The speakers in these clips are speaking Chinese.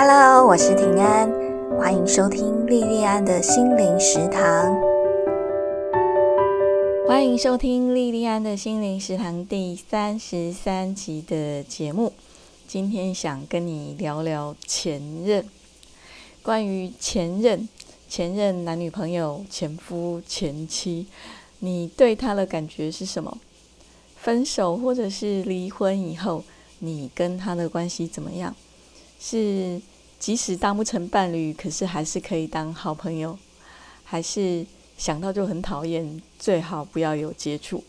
Hello，我是平安，欢迎收听莉莉安的心灵食堂。欢迎收听莉莉安的心灵食堂第三十三集的节目。今天想跟你聊聊前任，关于前任、前任男女朋友、前夫、前妻，你对他的感觉是什么？分手或者是离婚以后，你跟他的关系怎么样？是即使当不成伴侣，可是还是可以当好朋友，还是想到就很讨厌，最好不要有接触。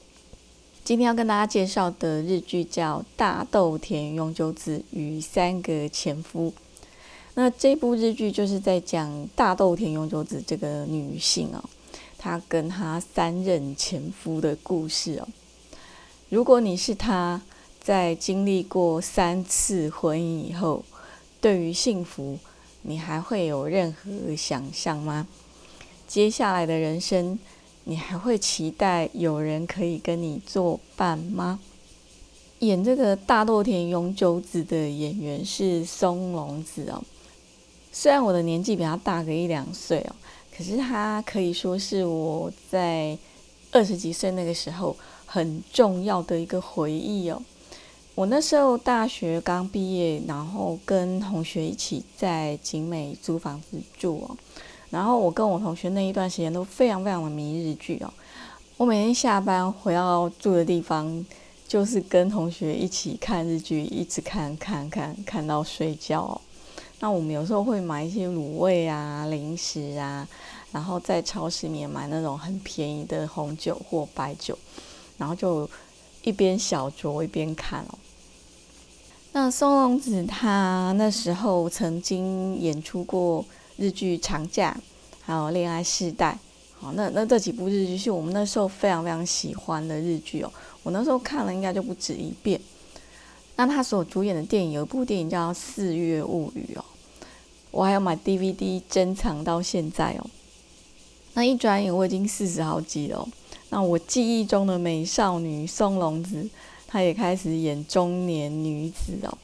今天要跟大家介绍的日剧叫《大豆田永久子与三个前夫》。那这部日剧就是在讲大豆田永久子这个女性哦，她跟她三任前夫的故事哦。如果你是她，在经历过三次婚姻以后，对于幸福，你还会有任何想象吗？接下来的人生？你还会期待有人可以跟你作伴吗？演这个大豆田永久子的演员是松隆子哦。虽然我的年纪比他大个一两岁哦，可是他可以说是我在二十几岁那个时候很重要的一个回忆哦。我那时候大学刚毕业，然后跟同学一起在景美租房子住哦。然后我跟我同学那一段时间都非常非常的迷日剧哦。我每天下班回到住的地方，就是跟同学一起看日剧，一直看看看看到睡觉。那我们有时候会买一些卤味啊、零食啊，然后在超市里面买那种很便宜的红酒或白酒，然后就一边小酌一边看哦。那松隆子他那时候曾经演出过。日剧《长假》还有《恋爱世代》，好，那那这几部日剧是我们那时候非常非常喜欢的日剧哦。我那时候看了应该就不止一遍。那他所主演的电影有一部电影叫《四月物语》哦，我还要买 DVD 珍藏到现在哦。那一转眼我已经四十好几了，那我记忆中的美少女松隆子，她也开始演中年女子哦。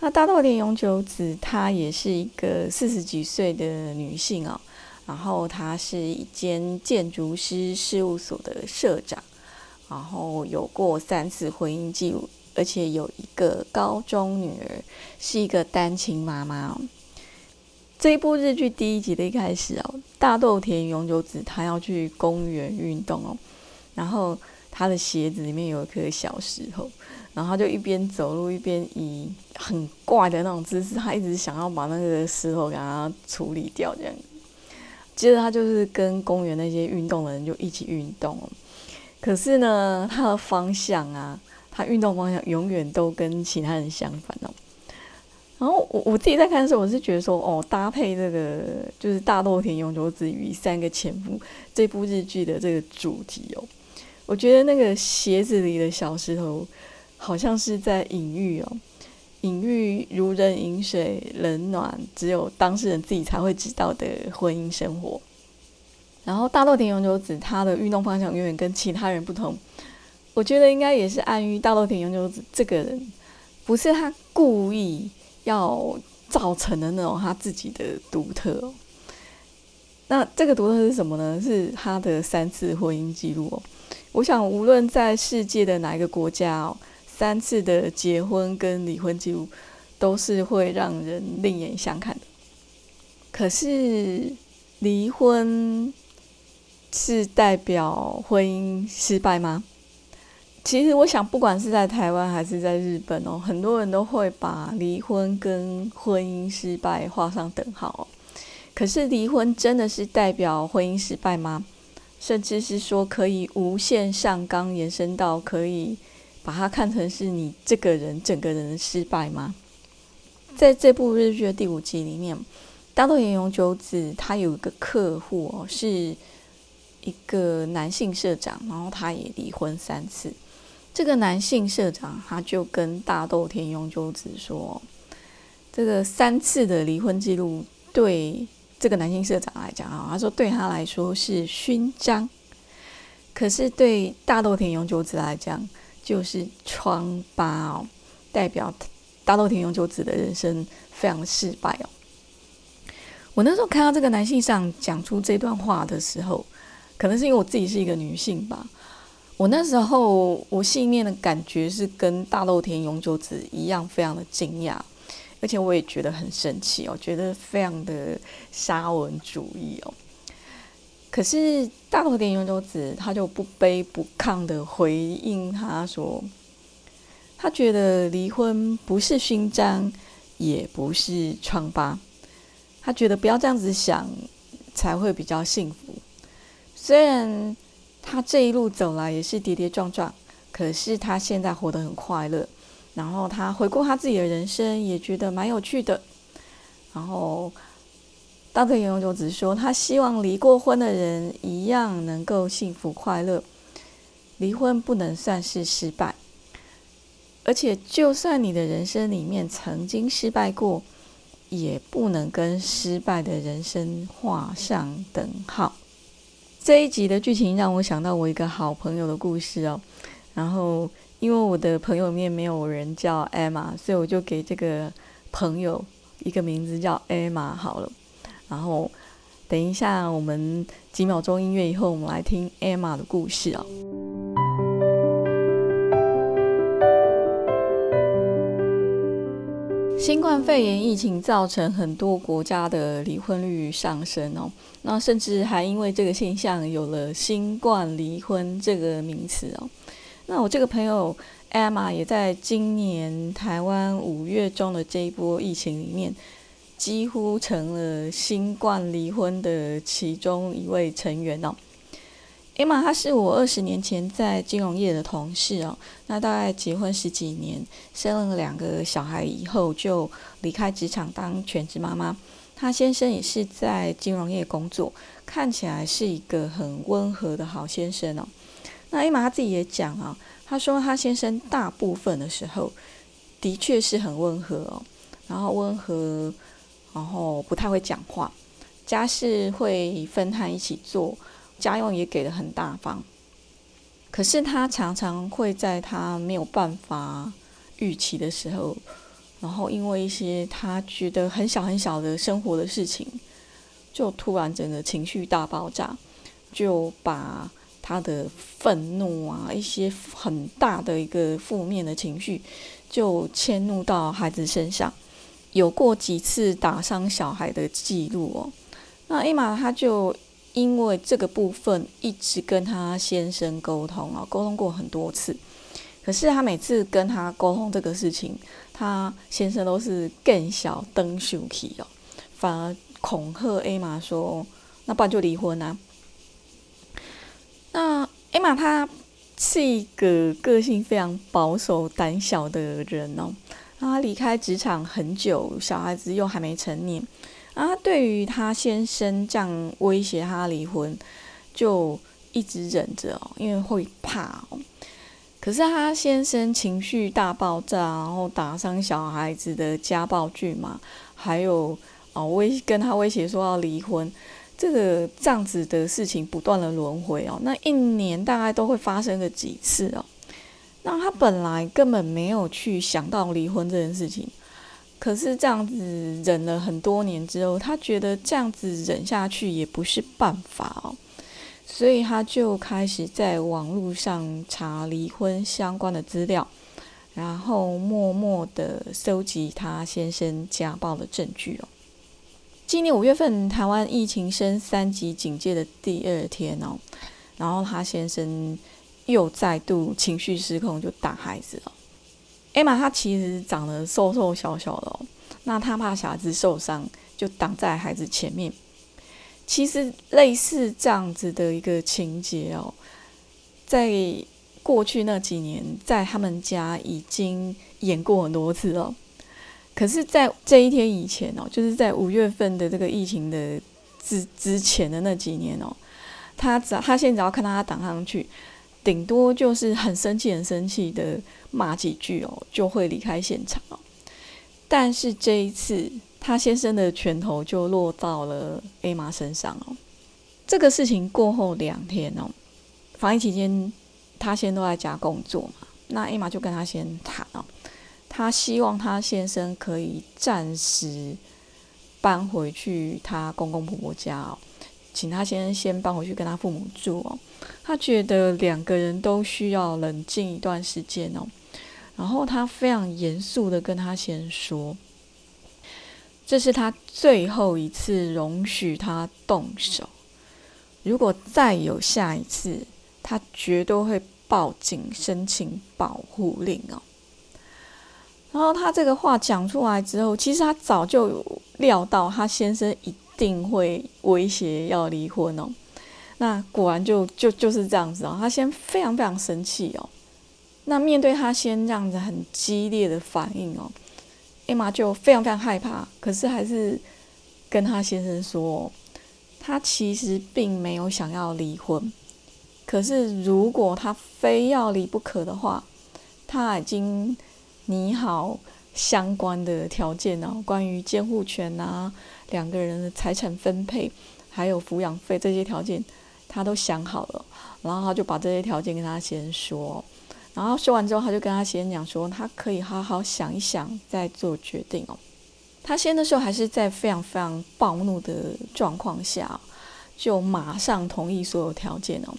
那大豆田永久子，她也是一个四十几岁的女性哦，然后她是一间建筑师事务所的社长，然后有过三次婚姻记录，而且有一个高中女儿，是一个单亲妈妈哦。这一部日剧第一集的一开始哦，大豆田永久子她要去公园运动哦，然后他的鞋子里面有一颗小石头。然后他就一边走路一边以很怪的那种姿势，他一直想要把那个石头给他处理掉这样。接着他就是跟公园那些运动的人就一起运动，可是呢，他的方向啊，他运动方向永远都跟其他人相反哦。然后我我自己在看的时候，我是觉得说，哦，搭配这个就是大豆田永久子与三个前夫这部日剧的这个主题哦，我觉得那个鞋子里的小石头。好像是在隐喻哦，隐喻如人饮水，冷暖只有当事人自己才会知道的婚姻生活。然后大豆田永久子他的运动方向永远跟其他人不同，我觉得应该也是暗喻大豆田永久子这个人不是他故意要造成的那种他自己的独特。那这个独特是什么呢？是他的三次婚姻记录哦。我想无论在世界的哪一个国家哦。三次的结婚跟离婚记录都是会让人另眼相看的。可是离婚是代表婚姻失败吗？其实我想，不管是在台湾还是在日本哦，很多人都会把离婚跟婚姻失败画上等号。可是离婚真的是代表婚姻失败吗？甚至是说可以无限上纲延伸到可以？把它看成是你这个人整个人的失败吗？在这部日剧的第五集里面，大豆田永久子他有一个客户哦，是一个男性社长，然后他也离婚三次。这个男性社长他就跟大豆田永久子说：“这个三次的离婚记录对这个男性社长来讲啊，他说对他来说是勋章，可是对大豆田永久子来讲。”就是疮疤哦，代表大豆田永久子的人生非常的失败哦。我那时候看到这个男性上讲出这段话的时候，可能是因为我自己是一个女性吧。我那时候我心里面的感觉是跟大豆田永久子一样，非常的惊讶，而且我也觉得很生气哦，觉得非常的沙文主义哦。可是大豆田永周子他就不卑不亢的回应他说，他觉得离婚不是勋章，也不是疮疤。他觉得不要这样子想，才会比较幸福。虽然他这一路走来也是跌跌撞撞，可是他现在活得很快乐。然后他回顾他自己的人生，也觉得蛮有趣的。然后。大特永久只说，他希望离过婚的人一样能够幸福快乐。离婚不能算是失败，而且就算你的人生里面曾经失败过，也不能跟失败的人生画上等号。这一集的剧情让我想到我一个好朋友的故事哦。然后，因为我的朋友里面没有人叫 Emma，所以我就给这个朋友一个名字叫 Emma 好了。然后，等一下，我们几秒钟音乐以后，我们来听 Emma 的故事哦。新冠肺炎疫情造成很多国家的离婚率上升哦，那甚至还因为这个现象有了“新冠离婚”这个名词哦。那我这个朋友 Emma 也在今年台湾五月中的这一波疫情里面。几乎成了新冠离婚的其中一位成员哦。艾玛，她是我二十年前在金融业的同事哦。那大概结婚十几年，生了两个小孩以后，就离开职场当全职妈妈。她先生也是在金融业工作，看起来是一个很温和的好先生哦。那艾玛她自己也讲啊，她说她先生大部分的时候的确是很温和哦，然后温和。然后不太会讲话，家事会分摊一起做，家用也给的很大方。可是他常常会在他没有办法预期的时候，然后因为一些他觉得很小很小的生活的事情，就突然整个情绪大爆炸，就把他的愤怒啊，一些很大的一个负面的情绪，就迁怒到孩子身上。有过几次打伤小孩的记录哦，那艾玛她就因为这个部分一直跟她先生沟通啊，沟通过很多次，可是她每次跟他沟通这个事情，他先生都是更小登羞气哦，反而恐吓艾玛说：“那不然就离婚啊。”那艾玛她是一个个性非常保守、胆小的人哦。他离开职场很久，小孩子又还没成年，啊，对于她先生这样威胁他离婚，就一直忍着哦，因为会怕哦。可是她先生情绪大爆炸，然后打伤小孩子的家暴剧嘛，还有哦威跟他威胁说要离婚，这个这样子的事情不断的轮回哦，那一年大概都会发生个几次哦。那他本来根本没有去想到离婚这件事情，可是这样子忍了很多年之后，他觉得这样子忍下去也不是办法哦，所以他就开始在网络上查离婚相关的资料，然后默默的收集他先生家暴的证据哦。今年五月份，台湾疫情升三级警戒的第二天哦，然后他先生。又再度情绪失控，就打孩子了。艾玛她其实长得瘦瘦小小的哦，那她怕小孩子受伤，就挡在孩子前面。其实类似这样子的一个情节哦，在过去那几年，在他们家已经演过很多次了。可是，在这一天以前哦，就是在五月份的这个疫情的之之前的那几年哦，他只要他现在只要看到他挡上去。顶多就是很生气、很生气的骂几句哦，就会离开现场哦。但是这一次，他先生的拳头就落到了艾玛身上哦。这个事情过后两天哦，防疫期间，他先都在家工作嘛。那艾玛就跟他先谈哦，他希望他先生可以暂时搬回去他公公婆婆家哦，请他先生先搬回去跟他父母住哦。他觉得两个人都需要冷静一段时间哦。然后他非常严肃的跟他先说，这是他最后一次容许他动手，如果再有下一次，他绝对会报警申请保护令哦。然后他这个话讲出来之后，其实他早就料到他先生一定会威胁要离婚哦。那果然就就就是这样子哦，他先非常非常生气哦。那面对他先这样子很激烈的反应哦，艾玛就非常非常害怕，可是还是跟他先生说，他其实并没有想要离婚，可是如果他非要离不可的话，他已经你好相关的条件哦，关于监护权啊，两个人的财产分配，还有抚养费这些条件，他都想好了，然后他就把这些条件跟他先说。然后说完之后，他就跟他先讲说，他可以好好想一想再做决定哦。他先的时候还是在非常非常暴怒的状况下，就马上同意所有条件哦。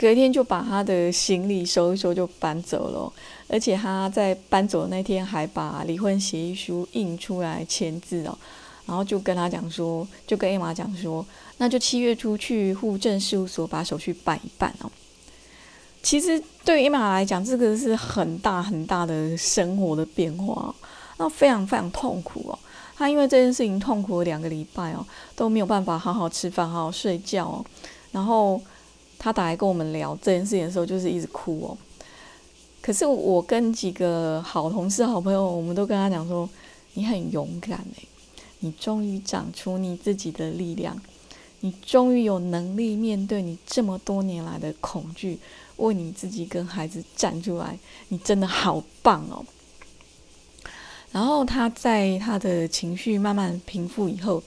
隔天就把他的行李收一收就搬走了，而且他在搬走那天还把离婚协议书印出来签字哦。然后就跟他讲说，就跟艾玛讲说，那就七月初去户政事务所把手续办一办哦。其实对于伊玛来讲，这个是很大很大的生活的变化，那非常非常痛苦哦。他因为这件事情痛苦了两个礼拜哦，都没有办法好好吃饭、好好睡觉哦。然后他打来跟我们聊这件事情的时候，就是一直哭哦。可是我跟几个好同事、好朋友，我们都跟他讲说：“你很勇敢诶，你终于长出你自己的力量，你终于有能力面对你这么多年来的恐惧。”为你自己跟孩子站出来，你真的好棒哦！然后他在他的情绪慢慢平复以后，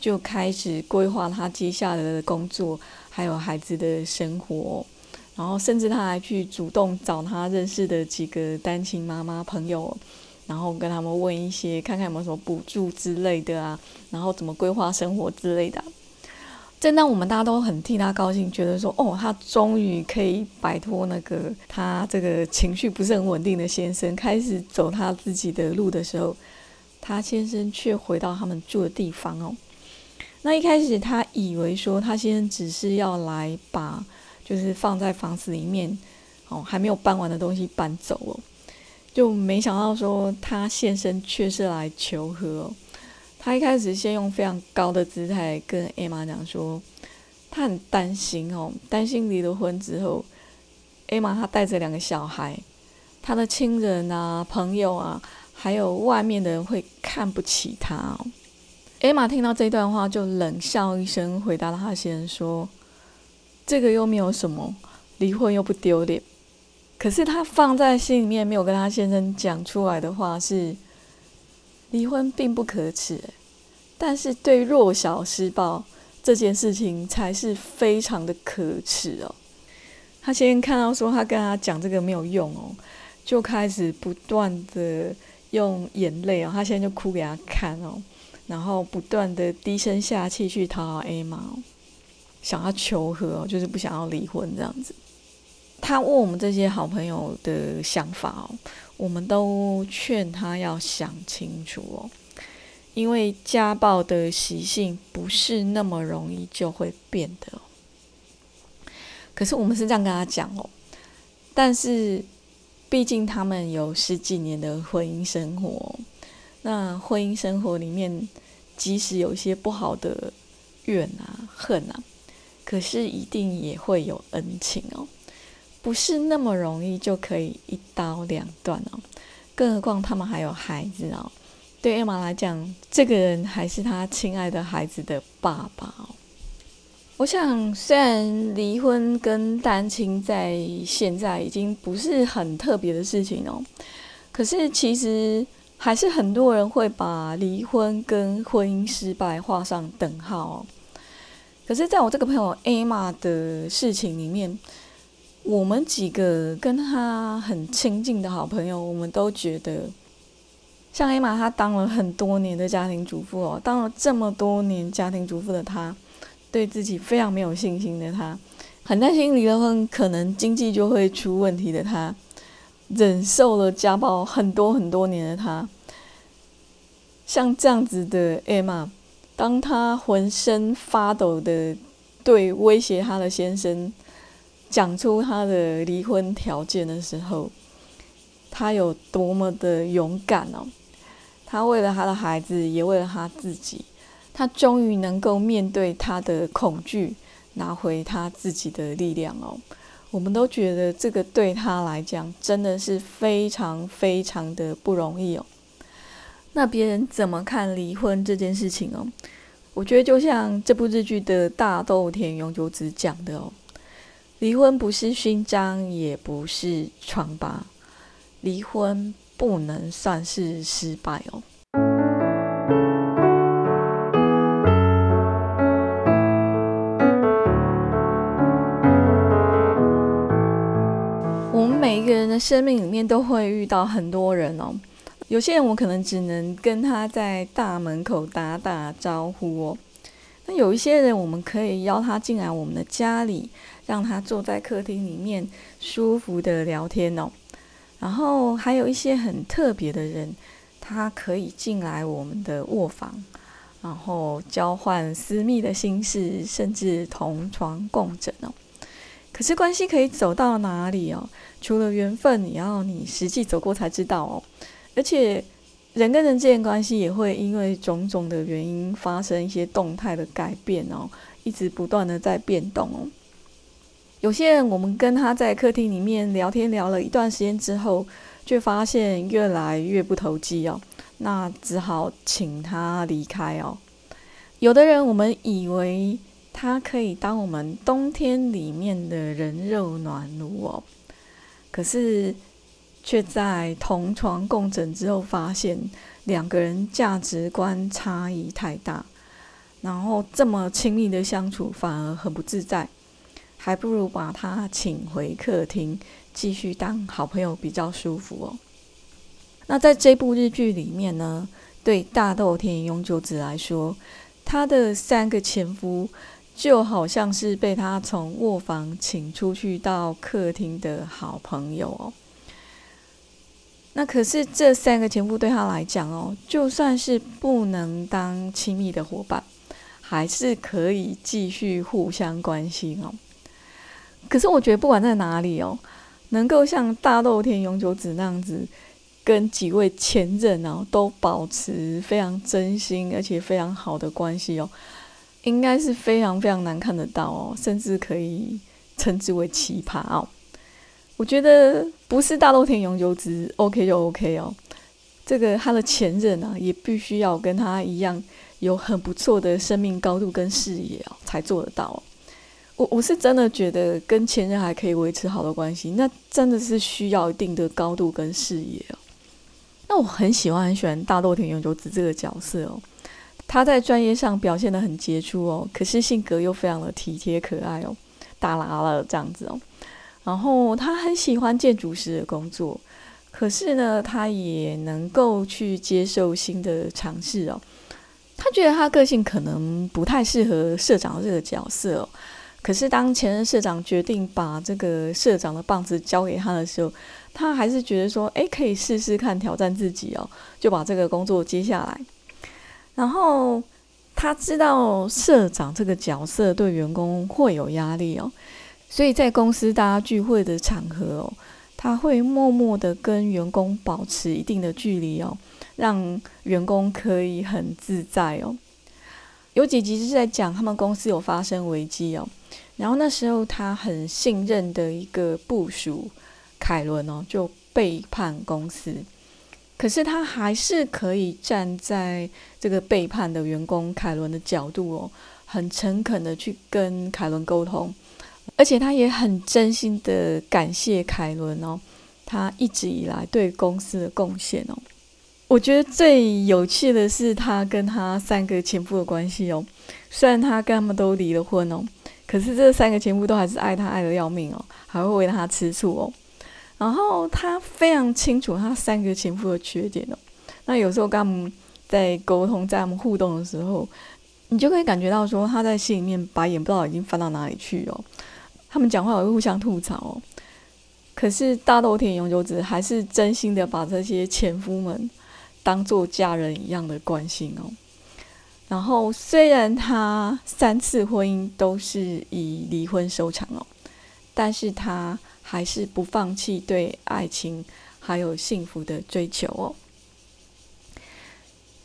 就开始规划他接下来的工作，还有孩子的生活。然后甚至他还去主动找他认识的几个单亲妈妈朋友，然后跟他们问一些，看看有没有什么补助之类的啊，然后怎么规划生活之类的。正当我们大家都很替他高兴，觉得说哦，他终于可以摆脱那个他这个情绪不是很稳定的先生，开始走他自己的路的时候，他先生却回到他们住的地方哦。那一开始他以为说他先只是要来把就是放在房子里面哦还没有搬完的东西搬走哦，就没想到说他现身却是来求和。他一开始先用非常高的姿态跟艾玛讲说，他很担心哦，担心离了婚之后，艾玛她带着两个小孩，他的亲人啊、朋友啊，还有外面的人会看不起他哦。艾玛听到这段话就冷笑一声，回答了他先生说：“这个又没有什么，离婚又不丢脸。”可是他放在心里面没有跟他先生讲出来的话是。离婚并不可耻，但是对弱小施暴这件事情才是非常的可耻哦。他先看到说他跟他讲这个没有用哦，就开始不断的用眼泪哦，他现在就哭给他看哦，然后不断的低声下气去讨好 A 妈，想要求和，就是不想要离婚这样子。他问我们这些好朋友的想法哦。我们都劝他要想清楚哦，因为家暴的习性不是那么容易就会变的。可是我们是这样跟他讲哦，但是毕竟他们有十几年的婚姻生活，那婚姻生活里面即使有一些不好的怨啊、恨啊，可是一定也会有恩情哦。不是那么容易就可以一刀两断哦，更何况他们还有孩子哦。对艾玛来讲，这个人还是他亲爱的孩子的爸爸哦。我想，虽然离婚跟单亲在现在已经不是很特别的事情哦，可是其实还是很多人会把离婚跟婚姻失败画上等号哦。可是，在我这个朋友艾玛的事情里面，我们几个跟他很亲近的好朋友，我们都觉得像艾玛，她当了很多年的家庭主妇哦，当了这么多年家庭主妇的她，对自己非常没有信心的她，很担心离了婚可能经济就会出问题的她，忍受了家暴很多很多年的她，像这样子的艾玛，当她浑身发抖的对威胁她的先生讲出她的离婚条件的时候，她有多么的勇敢哦！她为了她的孩子，也为了她自己，她终于能够面对她的恐惧，拿回她自己的力量哦。我们都觉得这个对他来讲真的是非常非常的不容易哦。那别人怎么看离婚这件事情哦？我觉得就像这部日剧的大豆田永久子讲的哦，离婚不是勋章，也不是疮疤，离婚不能算是失败哦。生命里面都会遇到很多人哦。有些人我可能只能跟他在大门口打打招呼哦，那有一些人我们可以邀他进来我们的家里，让他坐在客厅里面舒服的聊天哦。然后还有一些很特别的人，他可以进来我们的卧房，然后交换私密的心事，甚至同床共枕哦。可是关系可以走到哪里哦？除了缘分，也要你实际走过才知道哦。而且，人跟人之间关系也会因为种种的原因发生一些动态的改变哦，一直不断的在变动哦。有些人，我们跟他在客厅里面聊天聊了一段时间之后，却发现越来越不投机哦，那只好请他离开哦。有的人，我们以为他可以当我们冬天里面的人肉暖炉哦，可是。却在同床共枕之后，发现两个人价值观差异太大，然后这么亲密的相处反而很不自在，还不如把他请回客厅，继续当好朋友比较舒服哦。那在这部日剧里面呢，对大豆田永久子来说，她的三个前夫就好像是被他从卧房请出去到客厅的好朋友哦。那可是这三个前夫对他来讲哦，就算是不能当亲密的伙伴，还是可以继续互相关心哦。可是我觉得不管在哪里哦，能够像大豆田永久子那样子，跟几位前任哦都保持非常真心而且非常好的关系哦，应该是非常非常难看得到哦，甚至可以称之为奇葩哦。我觉得不是大豆田永久子 OK 就 OK 哦，这个他的前任啊，也必须要跟他一样有很不错的生命高度跟视野哦，才做得到。我我是真的觉得跟前任还可以维持好的关系，那真的是需要一定的高度跟视野哦。那我很喜欢很喜欢大豆田永久子这个角色哦，他在专业上表现的很杰出哦，可是性格又非常的体贴可爱哦，大拉了这样子哦。然后他很喜欢建筑师的工作，可是呢，他也能够去接受新的尝试哦。他觉得他个性可能不太适合社长这个角色哦。可是当前任社长决定把这个社长的棒子交给他的时候，他还是觉得说，诶，可以试试看挑战自己哦，就把这个工作接下来。然后他知道社长这个角色对员工会有压力哦。所以在公司大家聚会的场合哦，他会默默的跟员工保持一定的距离哦，让员工可以很自在哦。有几集是在讲他们公司有发生危机哦，然后那时候他很信任的一个部属凯伦哦，就背叛公司，可是他还是可以站在这个背叛的员工凯伦的角度哦，很诚恳的去跟凯伦沟通。而且他也很真心的感谢凯伦哦，他一直以来对公司的贡献哦。我觉得最有趣的是他跟他三个前夫的关系哦。虽然他跟他们都离了婚哦，可是这三个前夫都还是爱他爱的要命哦，还会为他吃醋哦。然后他非常清楚他三个前夫的缺点哦，那有时候跟他们在沟通、在他们互动的时候，你就可以感觉到说他在心里面把眼不知道已经翻到哪里去哦。他们讲话也会互相吐槽哦。可是大豆田永久子还是真心的把这些前夫们当做家人一样的关心哦。然后虽然他三次婚姻都是以离婚收场哦，但是他还是不放弃对爱情还有幸福的追求哦。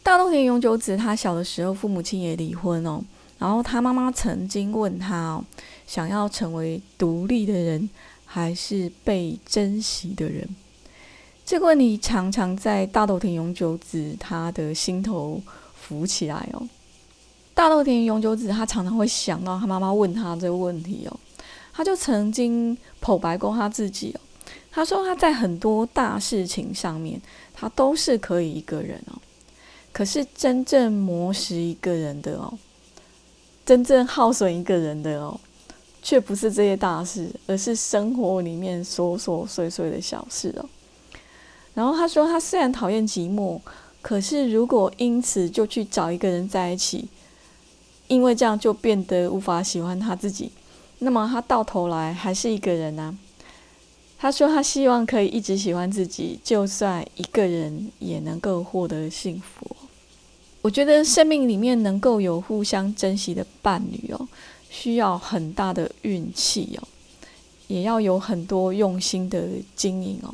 大豆田永久子他小的时候父母亲也离婚哦，然后他妈妈曾经问他哦，想要成为独立的人还是被珍惜的人？这个问题常常在大豆田永久子他的心头。浮起来哦，大豆田永久子他常常会想到他妈妈问他这个问题哦，他就曾经剖白过他自己哦，他说他在很多大事情上面他都是可以一个人哦，可是真正磨蚀一个人的哦，真正耗损一个人的哦，却不是这些大事，而是生活里面琐琐碎碎的小事哦。然后他说他虽然讨厌寂寞。可是，如果因此就去找一个人在一起，因为这样就变得无法喜欢他自己，那么他到头来还是一个人啊。他说他希望可以一直喜欢自己，就算一个人也能够获得幸福。我觉得生命里面能够有互相珍惜的伴侣哦，需要很大的运气哦，也要有很多用心的经营哦。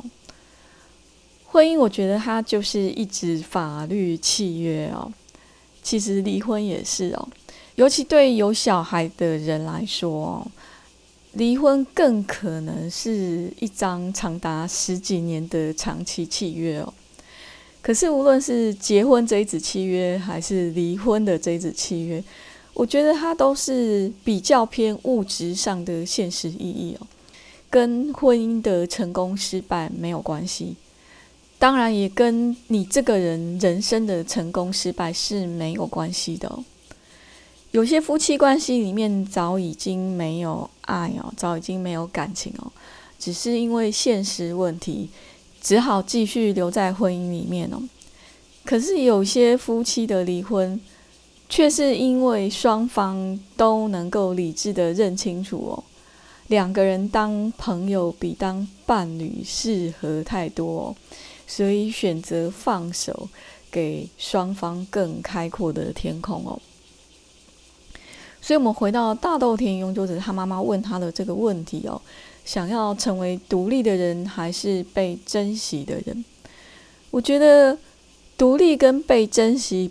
婚姻，我觉得它就是一纸法律契约哦。其实离婚也是哦，尤其对有小孩的人来说，离婚更可能是一张长达十几年的长期契约哦。可是，无论是结婚这一纸契约，还是离婚的这一纸契约，我觉得它都是比较偏物质上的现实意义哦，跟婚姻的成功失败没有关系。当然也跟你这个人人生的成功失败是没有关系的。有些夫妻关系里面早已经没有爱哦，早已经没有感情哦，只是因为现实问题，只好继续留在婚姻里面哦。可是有些夫妻的离婚，却是因为双方都能够理智的认清楚哦，两个人当朋友比当伴侣适合太多哦。所以选择放手，给双方更开阔的天空哦。所以，我们回到大豆田永久子他妈妈问他的这个问题哦：想要成为独立的人，还是被珍惜的人？我觉得独立跟被珍惜，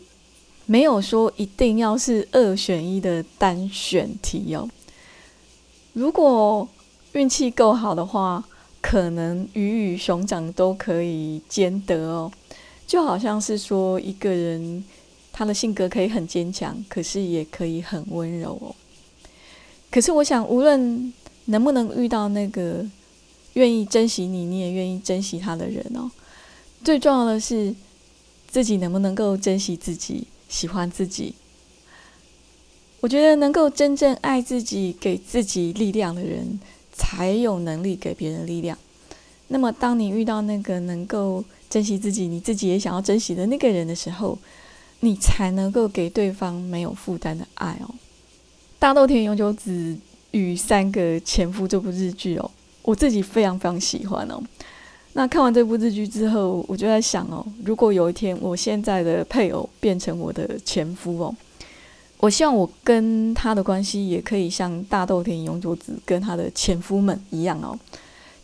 没有说一定要是二选一的单选题哦。如果运气够好的话。可能鱼与熊掌都可以兼得哦，就好像是说一个人他的性格可以很坚强，可是也可以很温柔哦。可是我想，无论能不能遇到那个愿意珍惜你，你也愿意珍惜他的人哦，最重要的是自己能不能够珍惜自己，喜欢自己。我觉得能够真正爱自己、给自己力量的人。才有能力给别人力量。那么，当你遇到那个能够珍惜自己、你自己也想要珍惜的那个人的时候，你才能够给对方没有负担的爱哦。大豆田永久子与三个前夫这部日剧哦，我自己非常非常喜欢哦。那看完这部日剧之后，我就在想哦，如果有一天我现在的配偶变成我的前夫哦。我希望我跟他的关系也可以像大豆田永久子跟他的前夫们一样哦，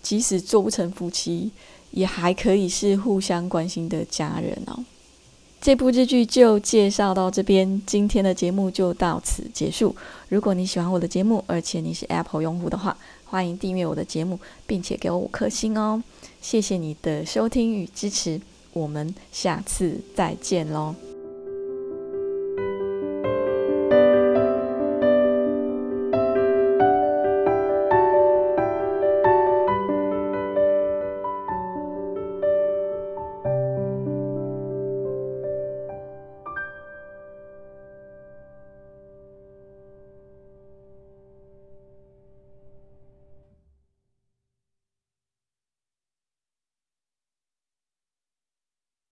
即使做不成夫妻，也还可以是互相关心的家人哦。这部日剧就介绍到这边，今天的节目就到此结束。如果你喜欢我的节目，而且你是 Apple 用户的话，欢迎订阅我的节目，并且给我五颗星哦。谢谢你的收听与支持，我们下次再见喽。